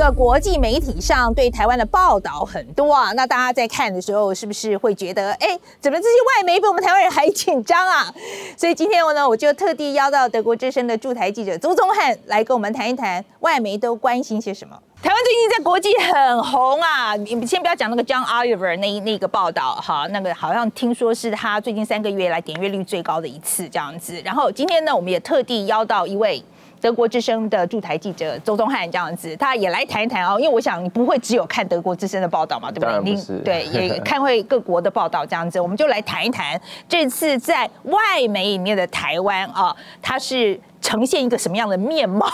个国际媒体上对台湾的报道很多啊，那大家在看的时候，是不是会觉得，哎，怎么这些外媒比我们台湾人还紧张啊？所以今天我呢，我就特地邀到德国之声的驻台记者周宗翰来跟我们谈一谈外媒都关心些什么。台湾最近在国际很红啊，你先不要讲那个 John Oliver 那那个报道哈，那个好像听说是他最近三个月来点阅率最高的一次这样子。然后今天呢，我们也特地邀到一位。德国之声的驻台记者周宗翰这样子，他也来谈一谈哦，因为我想你不会只有看德国之声的报道嘛，对不对？不对，也 看会各国的报道这样子，我们就来谈一谈这次在外媒里面的台湾啊，它是呈现一个什么样的面貌？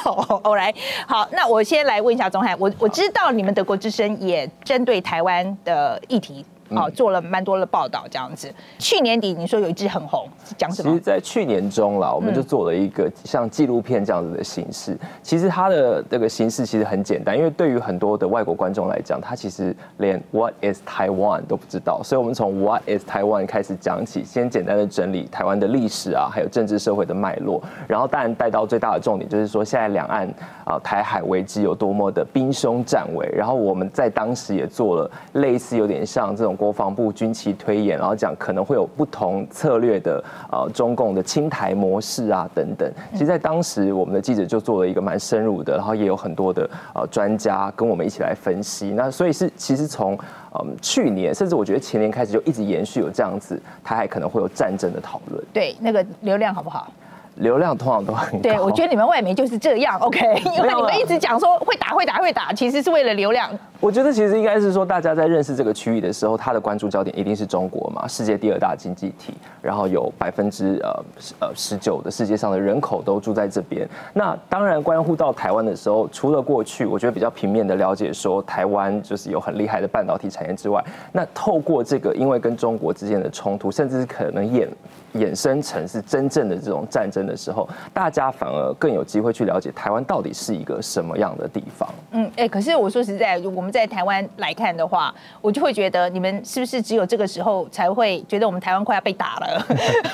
我 来，好，那我先来问一下宗翰，我我知道你们德国之声也针对台湾的议题。哦，做了蛮多的报道，这样子。去年底你说有一支很红，讲什么？其实，在去年中啦，我们就做了一个像纪录片这样子的形式。嗯、其实它的这个形式其实很简单，因为对于很多的外国观众来讲，他其实连 What is Taiwan 都不知道。所以，我们从 What is Taiwan 开始讲起，先简单的整理台湾的历史啊，还有政治社会的脉络。然后，当然带到最大的重点，就是说现在两岸啊台海危机有多么的兵凶战危。然后，我们在当时也做了类似有点像这种。国防部军旗推演，然后讲可能会有不同策略的呃中共的清台模式啊等等。其实，在当时我们的记者就做了一个蛮深入的，然后也有很多的呃专家跟我们一起来分析。那所以是其实从嗯去年，甚至我觉得前年开始就一直延续有这样子，它还可能会有战争的讨论。对，那个流量好不好？流量通常都很高。对，我觉得你们外媒就是这样，OK？因为你们一直讲说会打会打会打，其实是为了流量。我觉得其实应该是说，大家在认识这个区域的时候，他的关注焦点一定是中国嘛，世界第二大经济体，然后有百分之呃呃十九的世界上的人口都住在这边。那当然关乎到台湾的时候，除了过去我觉得比较平面的了解说台湾就是有很厉害的半导体产业之外，那透过这个因为跟中国之间的冲突，甚至是可能衍衍生成是真正的这种战争的时候，大家反而更有机会去了解台湾到底是一个什么样的地方。嗯，哎，可是我说实在，我们在台湾来看的话，我就会觉得你们是不是只有这个时候才会觉得我们台湾快要被打了，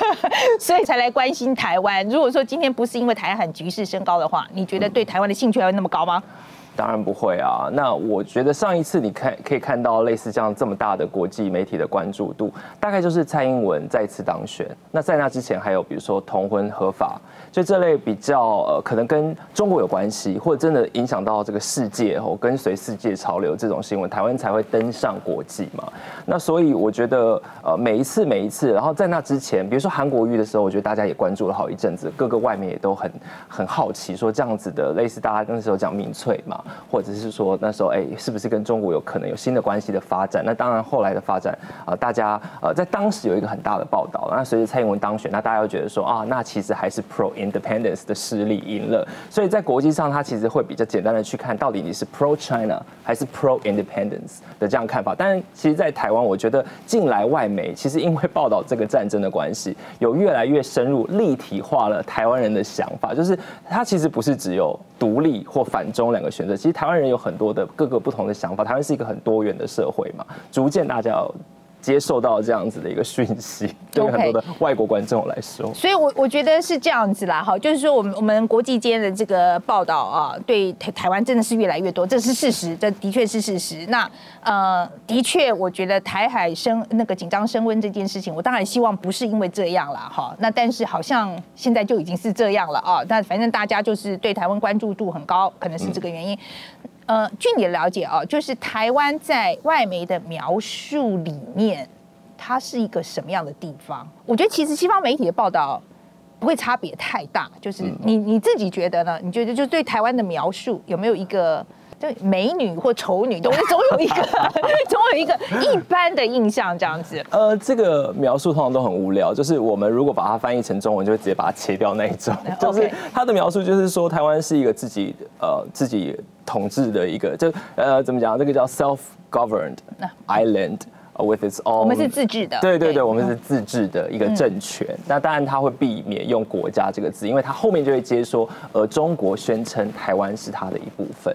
所以才来关心台湾？如果说今天不是因为台海局势升高的话，你觉得对台湾的兴趣还会那么高吗？当然不会啊。那我觉得上一次你看可以看到类似这样这么大的国际媒体的关注度，大概就是蔡英文再次当选。那在那之前还有比如说同婚合法，就这类比较呃可能跟中国有关系，或者真的影响到这个世界哦，跟随世界潮流这种新闻，台湾才会登上国际嘛。那所以我觉得呃每一次每一次，然后在那之前，比如说韩国瑜的时候，我觉得大家也关注了好一阵子，各个外媒也都很很好奇，说这样子的类似大家那时候讲民粹嘛。或者是说那时候哎，是不是跟中国有可能有新的关系的发展？那当然后来的发展啊，大家呃在当时有一个很大的报道。那随着蔡英文当选，那大家又觉得说啊，那其实还是 pro independence 的势力赢了。所以在国际上，它其实会比较简单的去看到底你是 pro China 还是 pro independence 的这样看法。但是其实，在台湾，我觉得近来外媒其实因为报道这个战争的关系，有越来越深入立体化了台湾人的想法，就是它其实不是只有独立或反中两个选择，其实台湾。人有很多的各个不同的想法，台湾是一个很多元的社会嘛，逐渐大家接受到这样子的一个讯息，对很多的外国观众来说.所以，我我觉得是这样子啦，哈，就是说，我们我们国际间的这个报道啊，对台台湾真的是越来越多，这是事实，这的确是事实。那呃，的确，我觉得台海升那个紧张升温这件事情，我当然希望不是因为这样啦，哈。那但是好像现在就已经是这样了啊，那反正大家就是对台湾关注度很高，可能是这个原因。嗯呃，据你的了解啊，就是台湾在外媒的描述里面，它是一个什么样的地方？我觉得其实西方媒体的报道不会差别太大，就是你你自己觉得呢？你觉得就对台湾的描述有没有一个？就美女或丑女，总总有一个，总有一个一般的印象这样子。呃，这个描述通常都很无聊，就是我们如果把它翻译成中文，就会直接把它切掉那一种。就是他的描述就是说，台湾是一个自己呃自己统治的一个，就呃怎么讲？这个叫 self-governed island with its own。我们是自治的。对对对，我们是自治的一个政权。那当然，他会避免用国家这个字，因为他后面就会接说，呃中国宣称台湾是他的一部分。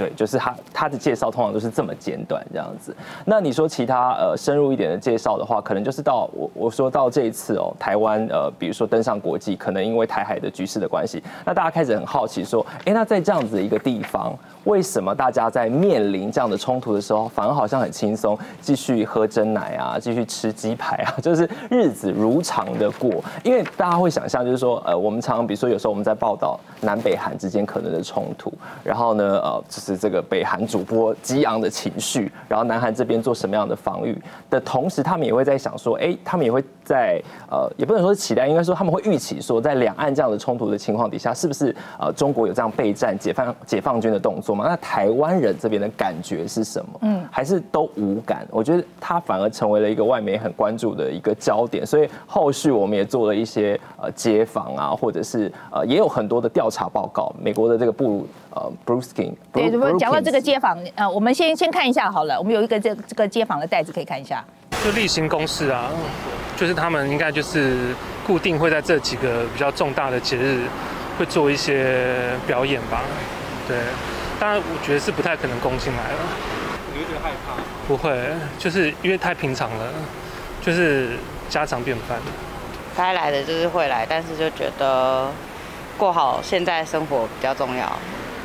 对，就是他他的介绍通常都是这么简短这样子。那你说其他呃深入一点的介绍的话，可能就是到我我说到这一次哦，台湾呃比如说登上国际，可能因为台海的局势的关系，那大家开始很好奇说，哎，那在这样子的一个地方，为什么大家在面临这样的冲突的时候，反而好像很轻松，继续喝真奶啊，继续吃鸡排啊，就是日子如常的过？因为大家会想象就是说，呃，我们常常比如说有时候我们在报道南北韩之间可能的冲突，然后呢，呃，这个北韩主播激昂的情绪，然后南韩这边做什么样的防御的同时，他们也会在想说，哎，他们也会在呃，也不能说是期待，应该说他们会预期说，在两岸这样的冲突的情况底下，是不是呃中国有这样备战解放解放军的动作嘛？那台湾人这边的感觉是什么？嗯，还是都无感？我觉得他反而成为了一个外媒很关注的一个焦点，所以后续我们也做了一些呃街访啊，或者是呃也有很多的调查报告，美国的这个布。呃，Brewski，对，如果讲到这个街坊，呃，我们先先看一下好了，我们有一个这这个街坊的袋子可以看一下。就例行公事啊，就是他们应该就是固定会在这几个比较重大的节日会做一些表演吧。对，当然我觉得是不太可能攻进来了。你会觉得害怕？不会，就是因为太平常了，就是家常便饭。该来的就是会来，但是就觉得过好现在生活比较重要。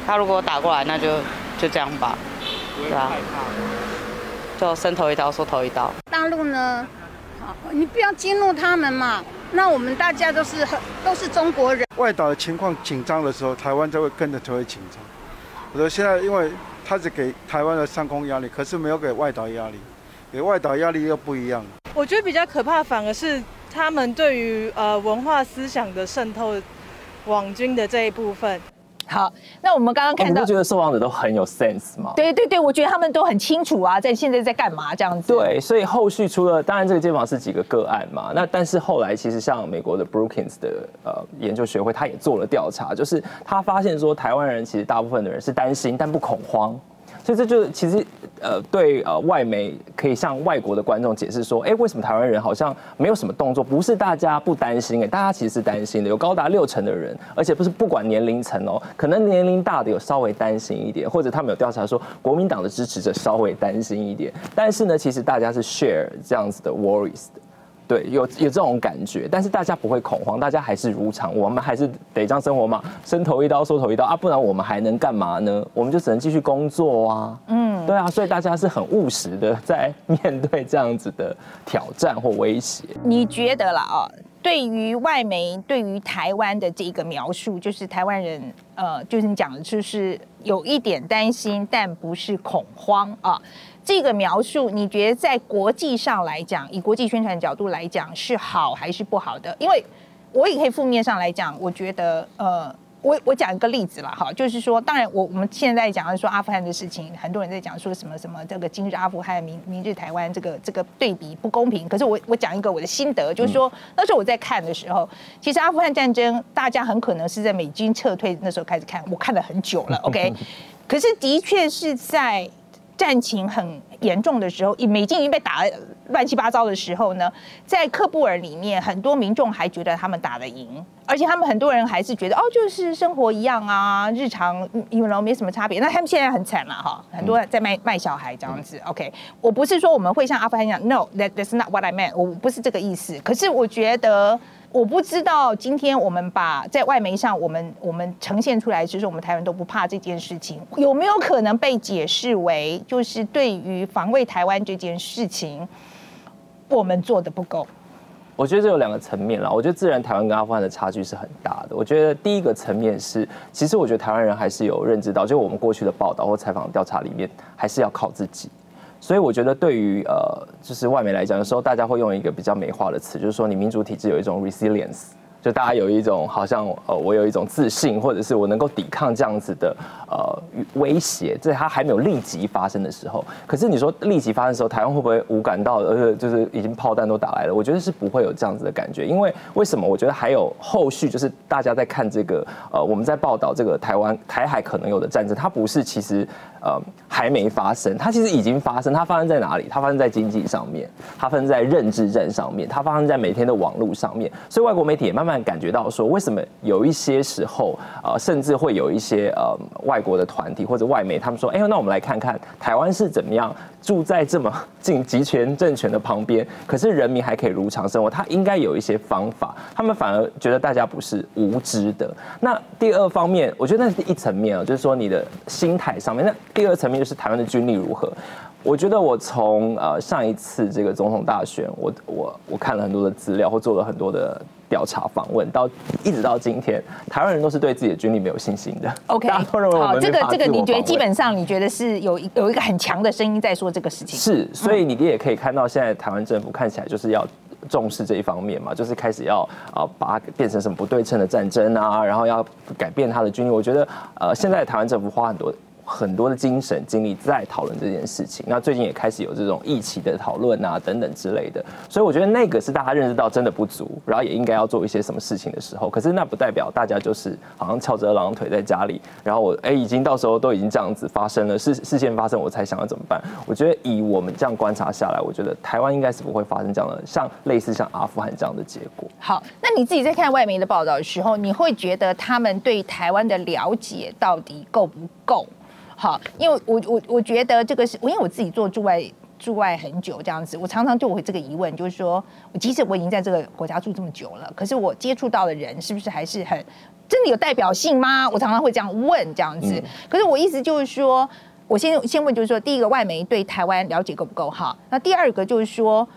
他如果打过来，那就就这样吧，对吧？就伸头一刀，缩头一刀。大陆呢，好，你不要激怒他们嘛。那我们大家都是很都是中国人。外岛的情况紧张的时候，台湾就会跟着就会紧张。我说现在，因为他是给台湾的上空压力，可是没有给外岛压力，给外岛压力又不一样。我觉得比较可怕，反而是他们对于呃文化思想的渗透，网军的这一部分。好，那我们刚刚看到，你不觉得受访者都很有 sense 吗？对对对，我觉得他们都很清楚啊，在现在在干嘛这样子。对，所以后续除了当然这个街访是几个个案嘛，那但是后来其实像美国的 Brookings 的呃研究学会，他也做了调查，就是他发现说台湾人其实大部分的人是担心但不恐慌。所以这就其实，呃，对呃外媒可以向外国的观众解释说，哎，为什么台湾人好像没有什么动作？不是大家不担心，哎，大家其实是担心的。有高达六成的人，而且不是不管年龄层哦，可能年龄大的有稍微担心一点，或者他们有调查说国民党的支持者稍微担心一点。但是呢，其实大家是 share 这样子的 worries 的。对，有有这种感觉，但是大家不会恐慌，大家还是如常，我们还是得这样生活嘛，伸头一刀，缩头一刀啊，不然我们还能干嘛呢？我们就只能继续工作啊。嗯，对啊，所以大家是很务实的在面对这样子的挑战或威胁。你觉得啦啊，对于外媒对于台湾的这个描述，就是台湾人呃，就是你讲的，就是有一点担心，但不是恐慌啊。这个描述，你觉得在国际上来讲，以国际宣传角度来讲，是好还是不好的？因为我也可以负面上来讲，我觉得，呃，我我讲一个例子了哈，就是说，当然我我们现在讲的说阿富汗的事情，很多人在讲说什么什么这个今日阿富汗，明明日台湾，这个这个对比不公平。可是我我讲一个我的心得，就是说那时候我在看的时候，其实阿富汗战争大家很可能是在美军撤退那时候开始看，我看了很久了，OK，可是的确是在。战情很严重的时候，美军已经被打得乱七八糟的时候呢，在喀布尔里面，很多民众还觉得他们打得赢，而且他们很多人还是觉得哦，就是生活一样啊，日常因为没什么差别。那他们现在很惨了哈，很多人在卖卖小孩这样子。OK，我不是说我们会像阿富汗一样，No，that that's not what I meant，我不是这个意思。可是我觉得。我不知道今天我们把在外媒上我们我们呈现出来，其实我们台湾都不怕这件事情，有没有可能被解释为就是对于防卫台湾这件事情，我们做的不够？我觉得这有两个层面啦。我觉得自然台湾跟阿富汗的差距是很大的。我觉得第一个层面是，其实我觉得台湾人还是有认知到，就我们过去的报道或采访调查里面，还是要靠自己。所以我觉得，对于呃，就是外媒来讲，有时候大家会用一个比较美化的词，就是说你民主体制有一种 resilience，就大家有一种好像呃，我有一种自信，或者是我能够抵抗这样子的呃威胁，在它还没有立即发生的时候。可是你说立即发生的时候，台湾会不会无感到，而且就是已经炮弹都打来了？我觉得是不会有这样子的感觉，因为为什么？我觉得还有后续，就是大家在看这个呃，我们在报道这个台湾台海可能有的战争，它不是其实。呃还没发生，它其实已经发生。它发生在哪里？它发生在经济上面，它发生在认知战上面，它发生在每天的网络上面。所以外国媒体也慢慢感觉到说，为什么有一些时候，呃，甚至会有一些呃外国的团体或者外媒，他们说，哎呦，那我们来看看台湾是怎么样住在这么近集权政权的旁边，可是人民还可以如常生活。他应该有一些方法，他们反而觉得大家不是无知的。那第二方面，我觉得那是一层面啊，就是说你的心态上面。那第二层面就是台湾的军力如何。我觉得我从呃上一次这个总统大选，我我我看了很多的资料，或做了很多的调查访问，到一直到今天，台湾人都是对自己的军力没有信心的。OK，好，这个这个你觉得基本上你觉得是有有一个很强的声音在说这个事情？是，所以你也可以看到现在台湾政府看起来就是要重视这一方面嘛，就是开始要啊把它变成什么不对称的战争啊，然后要改变它的军力。我觉得呃现在台湾政府花很多。很多的精神精力在讨论这件事情，那最近也开始有这种议题的讨论啊，等等之类的，所以我觉得那个是大家认识到真的不足，然后也应该要做一些什么事情的时候。可是那不代表大家就是好像翘着二郎腿在家里，然后我哎已经到时候都已经这样子发生了事事件发生，我才想要怎么办？我觉得以我们这样观察下来，我觉得台湾应该是不会发生这样的像类似像阿富汗这样的结果。好，那你自己在看外媒的报道的时候，你会觉得他们对台湾的了解到底够不够？好，因为我我我觉得这个是，因为我自己做驻外驻外很久这样子，我常常就会这个疑问，就是说，即使我已经在这个国家住这么久了，可是我接触到的人是不是还是很真的有代表性吗？我常常会这样问这样子。可是我意思就是说，我先先问，就是说，第一个外媒对台湾了解够不够好？那第二个就是说，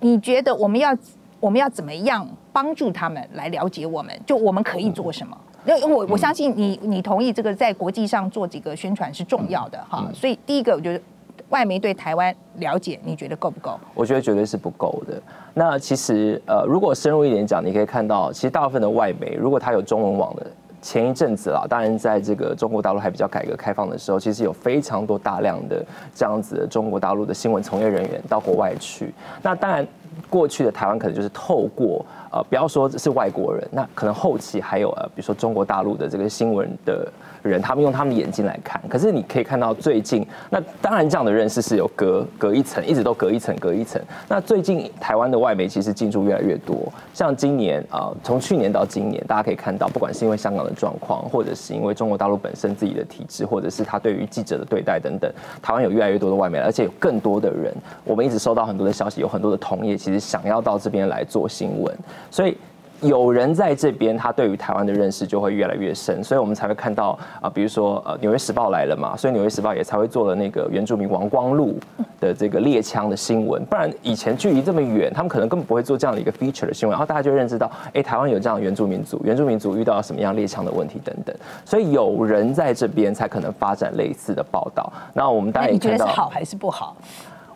你觉得我们要我们要怎么样帮助他们来了解我们？就我们可以做什么？因为我我相信你，你同意这个在国际上做几个宣传是重要的哈。所以第一个，我觉得外媒对台湾了解，你觉得够不够？我觉得绝对是不够的。那其实呃，如果深入一点讲，你可以看到，其实大部分的外媒，如果它有中文网的，前一阵子啦，当然在这个中国大陆还比较改革开放的时候，其实有非常多大量的这样子的中国大陆的新闻从业人员到国外去。那当然，过去的台湾可能就是透过。呃，不要说这是外国人，那可能后期还有呃，比如说中国大陆的这个新闻的人，他们用他们的眼睛来看。可是你可以看到最近，那当然这样的认识是有隔隔一层，一直都隔一层隔一层。那最近台湾的外媒其实进驻越来越多，像今年啊，从去年到今年，大家可以看到，不管是因为香港的状况，或者是因为中国大陆本身自己的体制，或者是他对于记者的对待等等，台湾有越来越多的外媒，而且有更多的人，我们一直收到很多的消息，有很多的同业其实想要到这边来做新闻。所以有人在这边，他对于台湾的认识就会越来越深，所以我们才会看到啊，比如说呃，《纽约时报》来了嘛，所以《纽约时报》也才会做了那个原住民王光禄的这个猎枪的新闻，不然以前距离这么远，他们可能根本不会做这样的一个 feature 的新闻，然后大家就认知到，哎，台湾有这样的原住民族，原住民族遇到了什么样猎枪的问题等等，所以有人在这边才可能发展类似的报道。那我们大家也看到，你觉得好还是不好？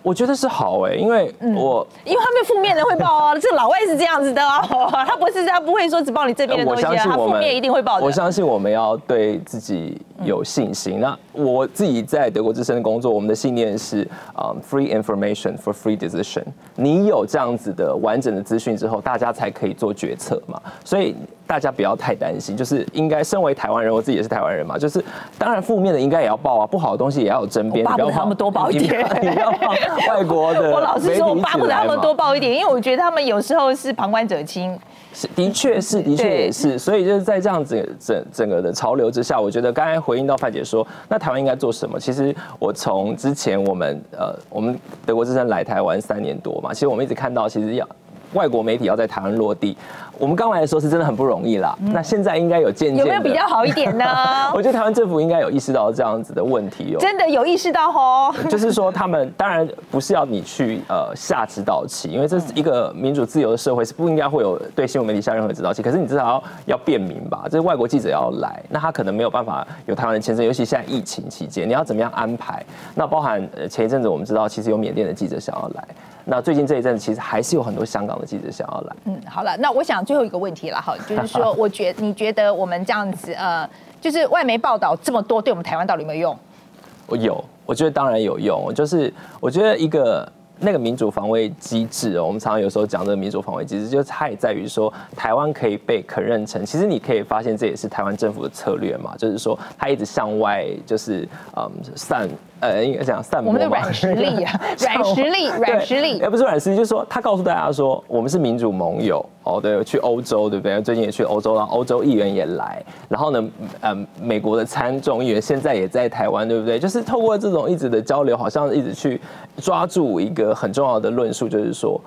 我觉得是好哎，因为我、嗯、因为他们负面的会报哦，这个老外是这样子的哦，他不是他不会说只报你这边的东西，他负面一定会报的。我相信我们要对自己有信心。那我自己在德国之声的工作，我们的信念是啊，free information for free decision。你有这样子的完整的资讯之后，大家才可以做决策嘛。所以。大家不要太担心，就是应该身为台湾人，我自己也是台湾人嘛，就是当然负面的应该也要报啊，不好的东西也要有争辩。巴不得他们多报一点，你不要外国的。我老实说，我巴不得他们多报一点，因为我觉得他们有时候是旁观者清。是，的确是，的确也是。所以就是在这样子整整个的潮流之下，我觉得刚才回应到范姐说，那台湾应该做什么？其实我从之前我们呃，我们德国之声来台湾三年多嘛，其实我们一直看到，其实要。外国媒体要在台湾落地，我们刚来的时候是真的很不容易啦。嗯、那现在应该有渐渐有没有比较好一点呢？我觉得台湾政府应该有意识到这样子的问题哦。真的有意识到哦。就是说，他们当然不是要你去呃下指导期，因为这是一个民主自由的社会，是不应该会有对新闻媒体下任何指导期。可是你至少要要便民吧？这是外国记者要来，那他可能没有办法有台湾的签证，尤其现在疫情期间，你要怎么样安排？那包含呃前一阵子我们知道，其实有缅甸的记者想要来。那最近这一阵子，其实还是有很多香港的记者想要来。嗯，好了，那我想最后一个问题了哈，就是说，我觉你觉得我们这样子呃，就是外媒报道这么多，对我们台湾到底有没有用？我有，我觉得当然有用。就是我觉得一个那个民主防卫机制，我们常常有时候讲这个民主防卫机制，就是它也在于说台湾可以被可认成。其实你可以发现，这也是台湾政府的策略嘛，就是说它一直向外就是嗯散。呃，应该讲散播我们的软实力啊，软实力，软实力，也不是软实力，就是说他告诉大家说，我们是民主盟友哦，对，去欧洲，对不对？最近也去欧洲，然后欧洲议员也来，然后呢，呃，美国的参众议员现在也在台湾，对不对？就是透过这种一直的交流，好像一直去抓住一个很重要的论述，就是说。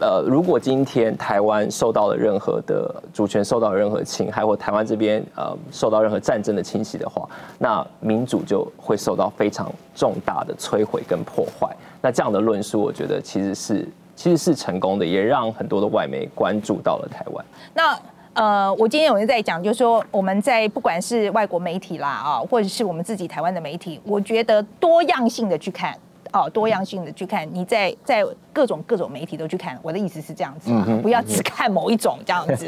呃，如果今天台湾受到了任何的主权受到了任何侵害，或台湾这边呃受到任何战争的侵袭的话，那民主就会受到非常重大的摧毁跟破坏。那这样的论述，我觉得其实是其实是成功的，也让很多的外媒关注到了台湾。那呃，我今天有人在讲，就是说我们在不管是外国媒体啦啊，或者是我们自己台湾的媒体，我觉得多样性的去看。哦，多样性的去看，你在在各种各种媒体都去看。我的意思是这样子，不要只看某一种这样子。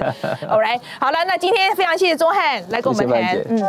All right，好了，那今天非常谢谢钟汉来跟我们谈，嗯。